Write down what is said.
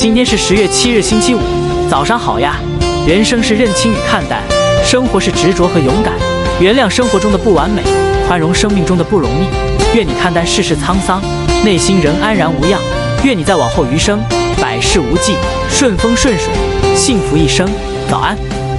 今天是十月七日星期五。早上好呀。人生是认清与看淡生活是执着和勇敢。原谅生活中的不完美宽容生命中的不容易。愿你看淡世事沧桑内心仍安然无恙。愿你在往后余生百事无忌顺风顺水幸福一生。早安。